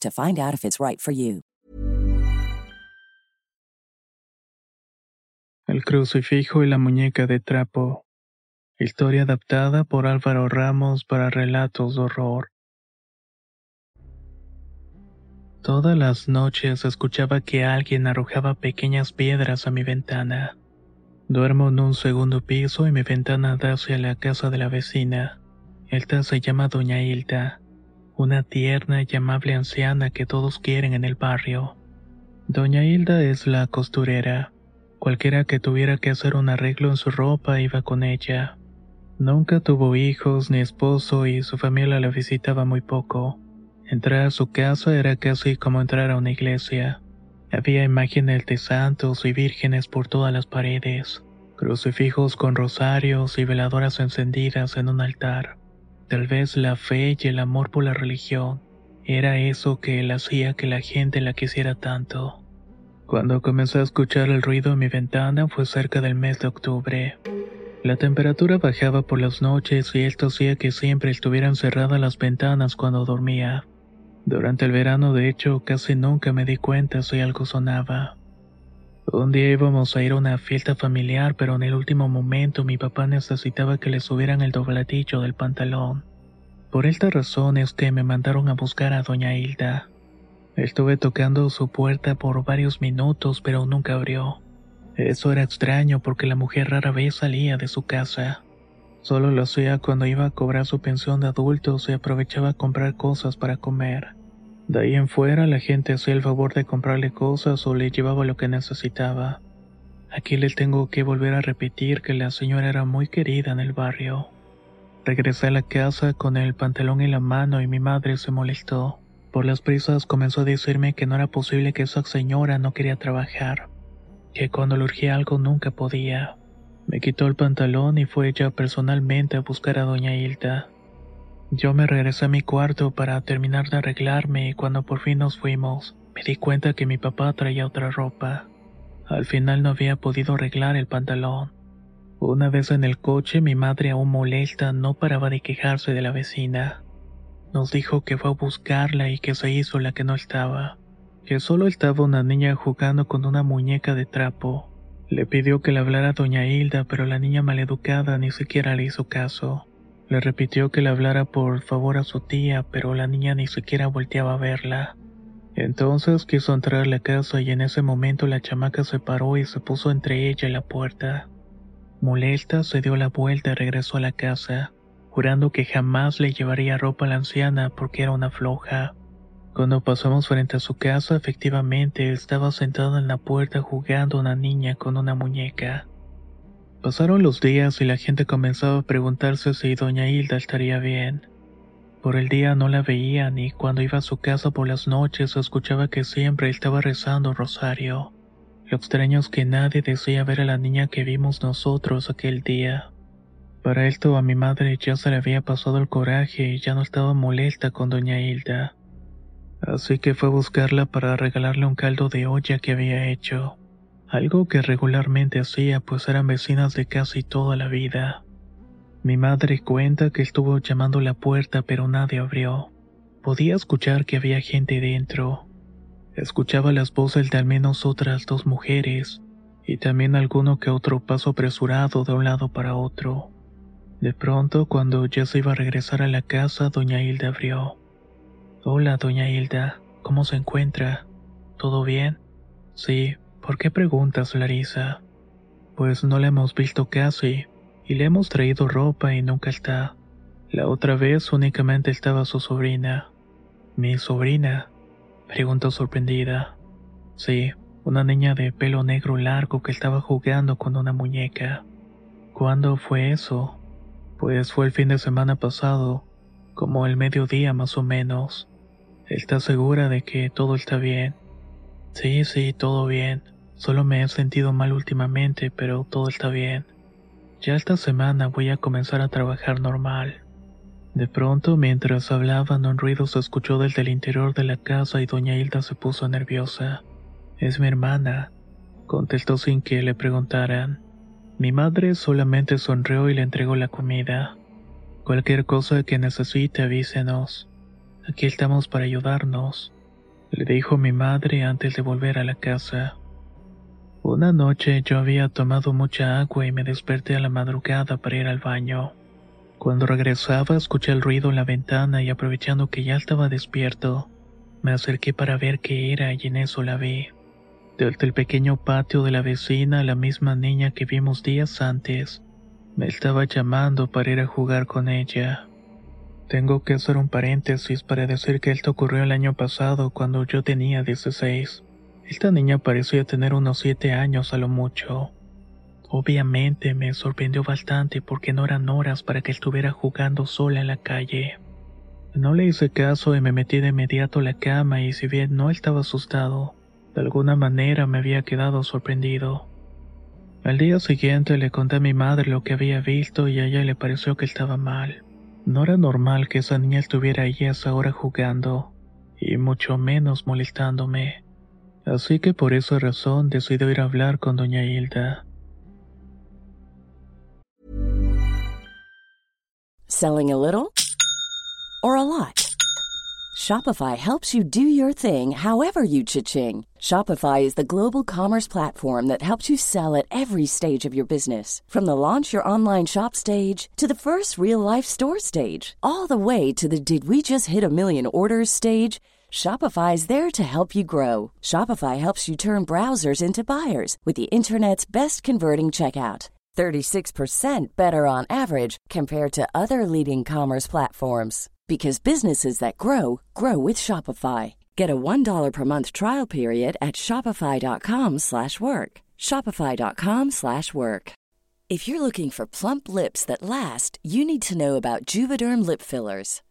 to find out if it's right for you. El crucifijo y la muñeca de trapo. Historia adaptada por Álvaro Ramos para relatos de horror. Todas las noches escuchaba que alguien arrojaba pequeñas piedras a mi ventana. Duermo en un segundo piso y mi ventana da hacia la casa de la vecina. Esta se llama Doña Hilda una tierna y amable anciana que todos quieren en el barrio. Doña Hilda es la costurera. Cualquiera que tuviera que hacer un arreglo en su ropa iba con ella. Nunca tuvo hijos ni esposo y su familia la visitaba muy poco. Entrar a su casa era casi como entrar a una iglesia. Había imágenes de santos y vírgenes por todas las paredes, crucifijos con rosarios y veladoras encendidas en un altar. Tal vez la fe y el amor por la religión era eso que él hacía que la gente la quisiera tanto. Cuando comencé a escuchar el ruido en mi ventana fue cerca del mes de octubre. La temperatura bajaba por las noches y esto hacía que siempre estuvieran cerradas las ventanas cuando dormía. Durante el verano, de hecho, casi nunca me di cuenta si algo sonaba. Un día íbamos a ir a una fiesta familiar, pero en el último momento mi papá necesitaba que le subieran el dobladillo del pantalón. Por esta razón es que me mandaron a buscar a doña Hilda. Estuve tocando su puerta por varios minutos, pero nunca abrió. Eso era extraño porque la mujer rara vez salía de su casa. Solo lo hacía cuando iba a cobrar su pensión de adultos y aprovechaba a comprar cosas para comer. De ahí en fuera la gente hacía el favor de comprarle cosas o le llevaba lo que necesitaba. Aquí les tengo que volver a repetir que la señora era muy querida en el barrio. Regresé a la casa con el pantalón en la mano y mi madre se molestó. Por las prisas comenzó a decirme que no era posible que esa señora no quería trabajar, que cuando le urgía algo nunca podía. Me quitó el pantalón y fue ella personalmente a buscar a doña Hilda. Yo me regresé a mi cuarto para terminar de arreglarme y cuando por fin nos fuimos, me di cuenta que mi papá traía otra ropa. Al final no había podido arreglar el pantalón. Una vez en el coche, mi madre aún molesta no paraba de quejarse de la vecina. Nos dijo que fue a buscarla y que se hizo la que no estaba, que solo estaba una niña jugando con una muñeca de trapo. Le pidió que le hablara a doña Hilda, pero la niña maleducada ni siquiera le hizo caso. Le repitió que le hablara por favor a su tía, pero la niña ni siquiera volteaba a verla. Entonces quiso entrar a la casa y en ese momento la chamaca se paró y se puso entre ella y la puerta. Molesta, se dio la vuelta y regresó a la casa, jurando que jamás le llevaría ropa a la anciana porque era una floja. Cuando pasamos frente a su casa, efectivamente estaba sentada en la puerta jugando una niña con una muñeca. Pasaron los días y la gente comenzaba a preguntarse si doña Hilda estaría bien. Por el día no la veían y cuando iba a su casa por las noches escuchaba que siempre estaba rezando rosario. Lo extraño es que nadie decía ver a la niña que vimos nosotros aquel día. Para esto a mi madre ya se le había pasado el coraje y ya no estaba molesta con doña Hilda. Así que fue a buscarla para regalarle un caldo de olla que había hecho algo que regularmente hacía pues eran vecinas de casi toda la vida. Mi madre cuenta que estuvo llamando la puerta pero nadie abrió. Podía escuchar que había gente dentro. Escuchaba las voces de al menos otras dos mujeres y también alguno que otro paso apresurado de un lado para otro. De pronto, cuando ya se iba a regresar a la casa, doña Hilda abrió. Hola, doña Hilda, ¿cómo se encuentra? ¿Todo bien? Sí, ¿por qué preguntas, Larisa? Pues no la hemos visto casi, y le hemos traído ropa y nunca está. La otra vez únicamente estaba su sobrina. ¿Mi sobrina? Preguntó sorprendida. Sí, una niña de pelo negro largo que estaba jugando con una muñeca. ¿Cuándo fue eso? Pues fue el fin de semana pasado, como el mediodía más o menos. ¿Está segura de que todo está bien? Sí, sí, todo bien. Solo me he sentido mal últimamente, pero todo está bien. Ya esta semana voy a comenzar a trabajar normal. De pronto, mientras hablaban, un ruido se escuchó desde el interior de la casa y doña Hilda se puso nerviosa. Es mi hermana, contestó sin que le preguntaran. Mi madre solamente sonrió y le entregó la comida. Cualquier cosa que necesite avísenos. Aquí estamos para ayudarnos, le dijo mi madre antes de volver a la casa. Una noche yo había tomado mucha agua y me desperté a la madrugada para ir al baño. Cuando regresaba escuché el ruido en la ventana y aprovechando que ya estaba despierto, me acerqué para ver qué era y en eso la vi. Desde el pequeño patio de la vecina, la misma niña que vimos días antes, me estaba llamando para ir a jugar con ella. Tengo que hacer un paréntesis para decir que esto ocurrió el año pasado cuando yo tenía 16. Esta niña parecía tener unos 7 años a lo mucho. Obviamente me sorprendió bastante porque no eran horas para que estuviera jugando sola en la calle. No le hice caso y me metí de inmediato a la cama y si bien no estaba asustado, de alguna manera me había quedado sorprendido. Al día siguiente le conté a mi madre lo que había visto y a ella le pareció que estaba mal. No era normal que esa niña estuviera ahí a esa hora jugando, y mucho menos molestándome. Así que por esa razón decidí ir a hablar con doña Hilda. Selling a little or a lot? Shopify helps you do your thing however you cha-ching. Shopify is the global commerce platform that helps you sell at every stage of your business. From the launch your online shop stage to the first real life store stage, all the way to the did we just hit a million orders stage. Shopify is there to help you grow. Shopify helps you turn browsers into buyers with the internet's best converting checkout. 36% better on average compared to other leading commerce platforms because businesses that grow grow with Shopify. Get a $1 per month trial period at shopify.com/work. shopify.com/work. If you're looking for plump lips that last, you need to know about Juvederm lip fillers.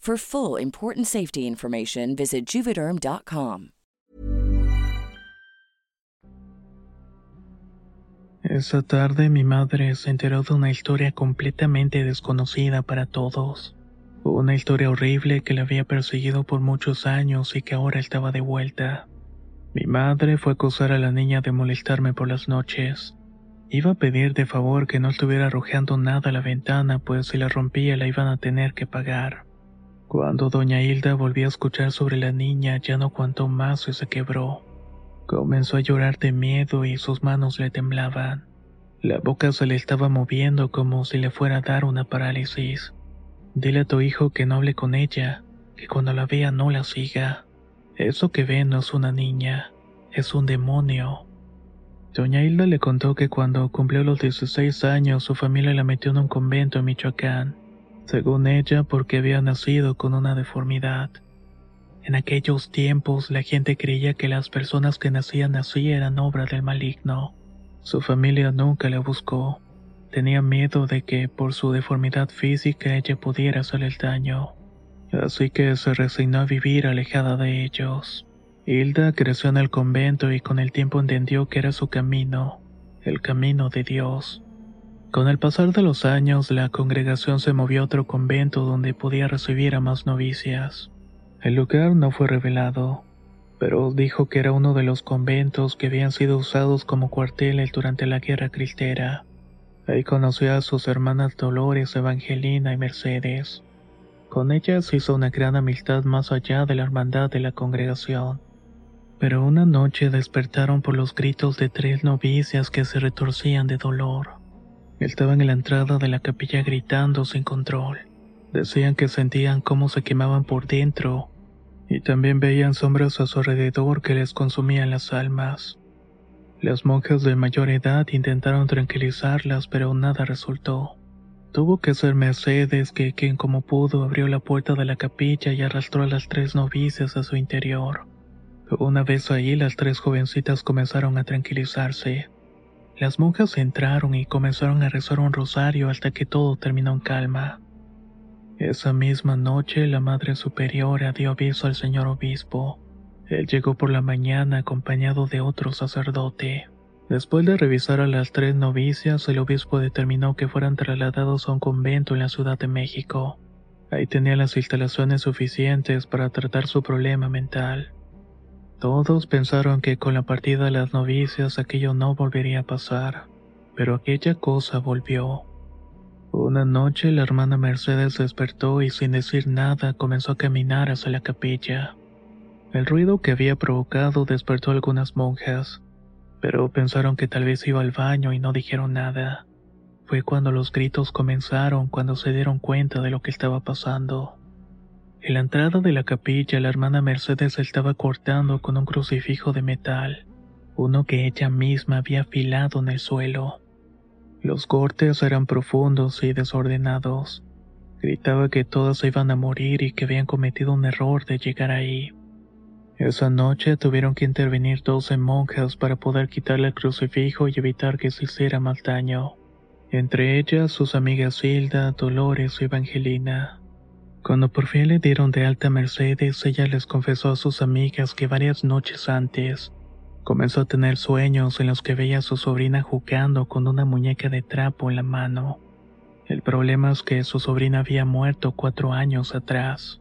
For full important safety information, visit juvederm.com. Esa tarde mi madre se enteró de una historia completamente desconocida para todos. Una historia horrible que la había perseguido por muchos años y que ahora estaba de vuelta. Mi madre fue a acusar a la niña de molestarme por las noches. Iba a pedir de favor que no estuviera arrojando nada a la ventana, pues si la rompía la iban a tener que pagar. Cuando doña Hilda volvió a escuchar sobre la niña, ya no aguantó más y se quebró. Comenzó a llorar de miedo y sus manos le temblaban. La boca se le estaba moviendo como si le fuera a dar una parálisis. Dile a tu hijo que no hable con ella, que cuando la vea no la siga. Eso que ve no es una niña, es un demonio. Doña Hilda le contó que cuando cumplió los 16 años su familia la metió en un convento en Michoacán, según ella porque había nacido con una deformidad. En aquellos tiempos la gente creía que las personas que nacían así eran obra del maligno. Su familia nunca la buscó. Tenía miedo de que por su deformidad física ella pudiera hacer el daño. Así que se resignó a vivir alejada de ellos. Hilda creció en el convento y con el tiempo entendió que era su camino, el camino de Dios. Con el pasar de los años, la congregación se movió a otro convento donde podía recibir a más novicias. El lugar no fue revelado, pero dijo que era uno de los conventos que habían sido usados como cuarteles durante la guerra cristera. Ahí conoció a sus hermanas Dolores, Evangelina y Mercedes. Con ellas hizo una gran amistad más allá de la hermandad de la congregación. Pero una noche despertaron por los gritos de tres novicias que se retorcían de dolor. Estaban en la entrada de la capilla gritando sin control. Decían que sentían cómo se quemaban por dentro y también veían sombras a su alrededor que les consumían las almas. Las monjas de mayor edad intentaron tranquilizarlas, pero nada resultó. Tuvo que ser Mercedes que, quien como pudo, abrió la puerta de la capilla y arrastró a las tres novicias a su interior. Una vez ahí, las tres jovencitas comenzaron a tranquilizarse. Las monjas entraron y comenzaron a rezar un rosario hasta que todo terminó en calma. Esa misma noche la Madre Superiora dio aviso al señor obispo. Él llegó por la mañana acompañado de otro sacerdote. Después de revisar a las tres novicias, el obispo determinó que fueran trasladados a un convento en la Ciudad de México. Ahí tenía las instalaciones suficientes para tratar su problema mental. Todos pensaron que con la partida de las novicias aquello no volvería a pasar, pero aquella cosa volvió. Una noche la hermana Mercedes despertó y sin decir nada comenzó a caminar hacia la capilla. El ruido que había provocado despertó a algunas monjas, pero pensaron que tal vez iba al baño y no dijeron nada. Fue cuando los gritos comenzaron cuando se dieron cuenta de lo que estaba pasando. En la entrada de la capilla la hermana Mercedes estaba cortando con un crucifijo de metal, uno que ella misma había afilado en el suelo. Los cortes eran profundos y desordenados. Gritaba que todas iban a morir y que habían cometido un error de llegar ahí. Esa noche tuvieron que intervenir doce monjas para poder quitarle el crucifijo y evitar que se hiciera más daño. Entre ellas sus amigas Hilda, Dolores y Evangelina. Cuando por fin le dieron de alta Mercedes, ella les confesó a sus amigas que varias noches antes Comenzó a tener sueños en los que veía a su sobrina jugando con una muñeca de trapo en la mano. El problema es que su sobrina había muerto cuatro años atrás.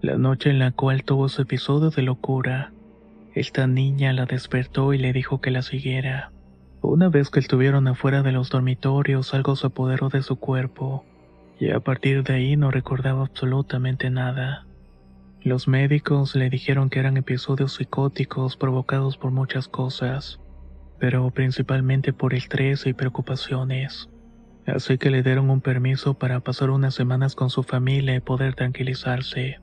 La noche en la cual tuvo su episodio de locura, esta niña la despertó y le dijo que la siguiera. Una vez que estuvieron afuera de los dormitorios, algo se apoderó de su cuerpo, y a partir de ahí no recordaba absolutamente nada. Los médicos le dijeron que eran episodios psicóticos provocados por muchas cosas, pero principalmente por estrés y preocupaciones. Así que le dieron un permiso para pasar unas semanas con su familia y poder tranquilizarse.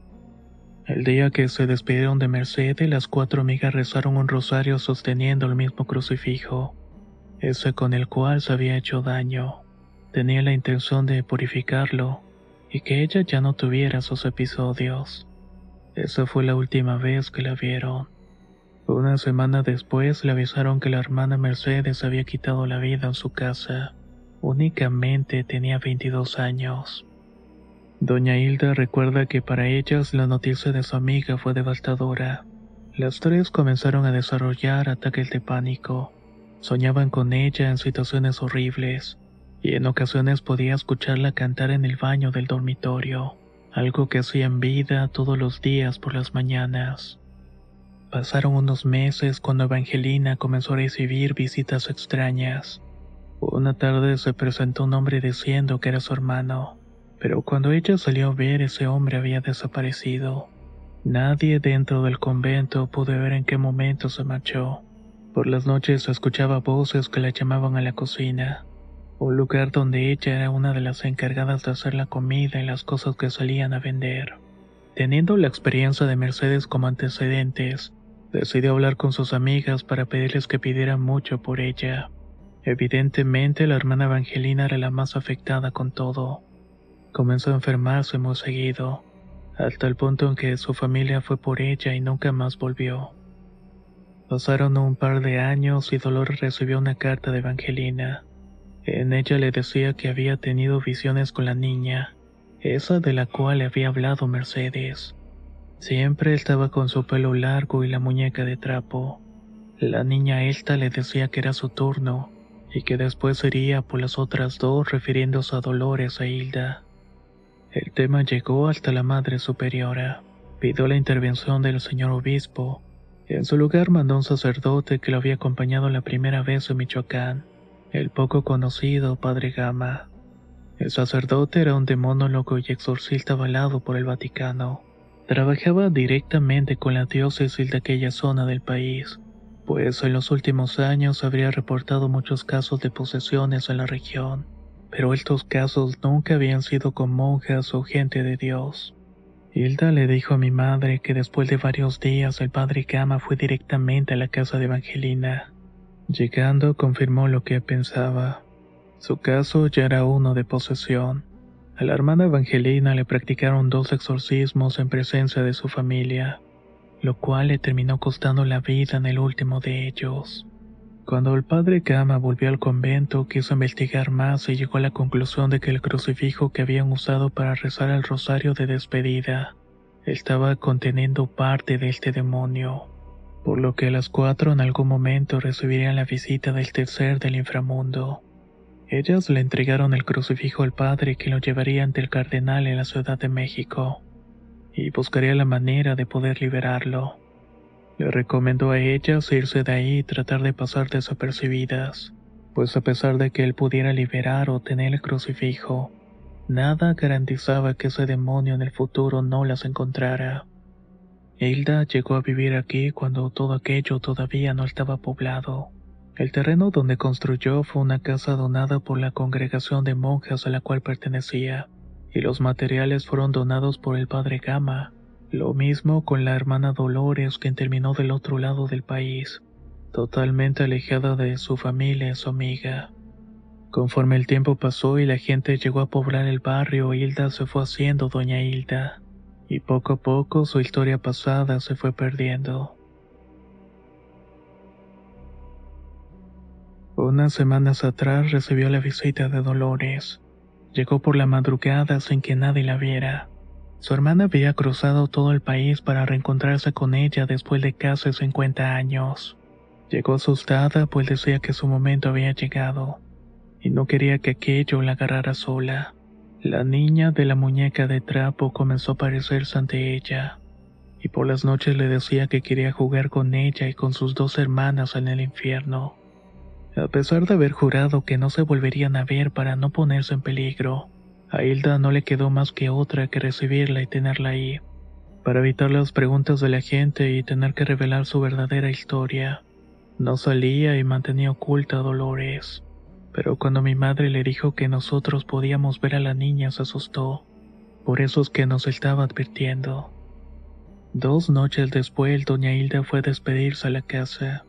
El día que se despidieron de Mercedes, las cuatro amigas rezaron un rosario sosteniendo el mismo crucifijo, ese con el cual se había hecho daño. Tenía la intención de purificarlo y que ella ya no tuviera sus episodios. Esa fue la última vez que la vieron. Una semana después le avisaron que la hermana Mercedes había quitado la vida en su casa. Únicamente tenía 22 años. Doña Hilda recuerda que para ellas la noticia de su amiga fue devastadora. Las tres comenzaron a desarrollar ataques de pánico. Soñaban con ella en situaciones horribles, y en ocasiones podía escucharla cantar en el baño del dormitorio algo que hacía en vida todos los días por las mañanas. Pasaron unos meses cuando Evangelina comenzó a recibir visitas extrañas. Una tarde se presentó un hombre diciendo que era su hermano, pero cuando ella salió a ver ese hombre había desaparecido. Nadie dentro del convento pudo ver en qué momento se marchó. Por las noches escuchaba voces que la llamaban a la cocina un lugar donde ella era una de las encargadas de hacer la comida y las cosas que salían a vender. Teniendo la experiencia de Mercedes como antecedentes, decidió hablar con sus amigas para pedirles que pidieran mucho por ella. Evidentemente la hermana Evangelina era la más afectada con todo. Comenzó a enfermarse muy seguido, hasta el punto en que su familia fue por ella y nunca más volvió. Pasaron un par de años y Dolores recibió una carta de Evangelina. En ella le decía que había tenido visiones con la niña, esa de la cual le había hablado Mercedes. Siempre estaba con su pelo largo y la muñeca de trapo. La niña esta le decía que era su turno y que después iría por las otras dos refiriéndose a Dolores e Hilda. El tema llegó hasta la Madre Superiora. Pidió la intervención del señor obispo. En su lugar mandó un sacerdote que lo había acompañado la primera vez en Michoacán, el poco conocido Padre Gama. El sacerdote era un demónologo y exorcista avalado por el Vaticano. Trabajaba directamente con la diócesis de aquella zona del país, pues en los últimos años habría reportado muchos casos de posesiones en la región pero estos casos nunca habían sido con monjas o gente de Dios. Hilda le dijo a mi madre que después de varios días el padre Gama fue directamente a la casa de Evangelina. Llegando confirmó lo que pensaba. Su caso ya era uno de posesión. A la hermana Evangelina le practicaron dos exorcismos en presencia de su familia, lo cual le terminó costando la vida en el último de ellos. Cuando el padre Gama volvió al convento, quiso investigar más y llegó a la conclusión de que el crucifijo que habían usado para rezar el rosario de despedida estaba conteniendo parte de este demonio, por lo que a las cuatro en algún momento recibirían la visita del tercer del inframundo. Ellas le entregaron el crucifijo al padre que lo llevaría ante el cardenal en la Ciudad de México, y buscaría la manera de poder liberarlo. Le recomendó a ellas irse de ahí y tratar de pasar desapercibidas, pues a pesar de que él pudiera liberar o tener el crucifijo, nada garantizaba que ese demonio en el futuro no las encontrara. Hilda llegó a vivir aquí cuando todo aquello todavía no estaba poblado. El terreno donde construyó fue una casa donada por la congregación de monjas a la cual pertenecía, y los materiales fueron donados por el padre Gama, lo mismo con la hermana Dolores, quien terminó del otro lado del país, totalmente alejada de su familia y su amiga. Conforme el tiempo pasó y la gente llegó a poblar el barrio, Hilda se fue haciendo Doña Hilda, y poco a poco su historia pasada se fue perdiendo. Unas semanas atrás recibió la visita de Dolores. Llegó por la madrugada sin que nadie la viera. Su hermana había cruzado todo el país para reencontrarse con ella después de casi 50 años. Llegó asustada pues decía que su momento había llegado y no quería que aquello la agarrara sola. La niña de la muñeca de trapo comenzó a parecerse ante ella y por las noches le decía que quería jugar con ella y con sus dos hermanas en el infierno. A pesar de haber jurado que no se volverían a ver para no ponerse en peligro, a Hilda no le quedó más que otra que recibirla y tenerla ahí, para evitar las preguntas de la gente y tener que revelar su verdadera historia. No salía y mantenía oculta a Dolores, pero cuando mi madre le dijo que nosotros podíamos ver a la niña se asustó, por eso es que nos estaba advirtiendo. Dos noches después, doña Hilda fue a despedirse a la casa.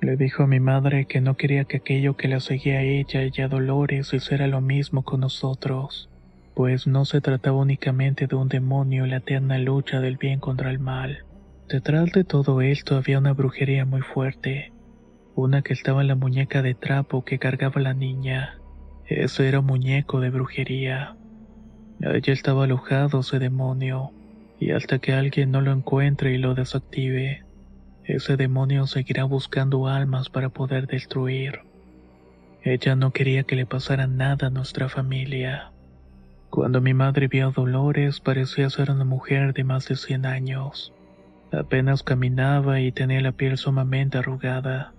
Le dijo a mi madre que no quería que aquello que la seguía a ella y a Dolores hiciera lo mismo con nosotros pues no se trataba únicamente de un demonio y la eterna lucha del bien contra el mal. Detrás de todo esto había una brujería muy fuerte, una que estaba en la muñeca de trapo que cargaba la niña. Ese era un muñeco de brujería. Allí estaba alojado ese demonio, y hasta que alguien no lo encuentre y lo desactive, ese demonio seguirá buscando almas para poder destruir. Ella no quería que le pasara nada a nuestra familia. Cuando mi madre vio a Dolores parecía ser una mujer de más de 100 años. Apenas caminaba y tenía la piel sumamente arrugada.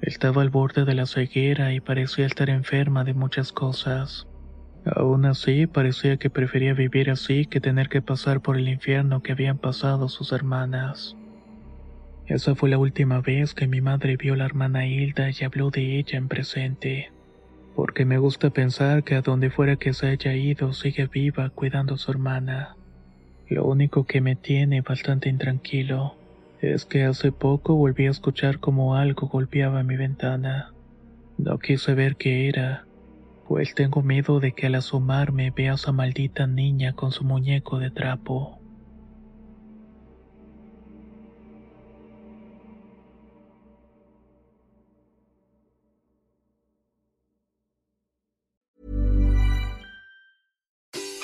Estaba al borde de la ceguera y parecía estar enferma de muchas cosas. Aún así, parecía que prefería vivir así que tener que pasar por el infierno que habían pasado sus hermanas. Esa fue la última vez que mi madre vio a la hermana Hilda y habló de ella en presente porque me gusta pensar que a donde fuera que se haya ido sigue viva cuidando a su hermana. Lo único que me tiene bastante intranquilo es que hace poco volví a escuchar como algo golpeaba mi ventana. No quise ver qué era, pues tengo miedo de que al asomarme vea a esa maldita niña con su muñeco de trapo.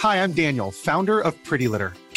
Hi, I'm Daniel, founder of Pretty Litter.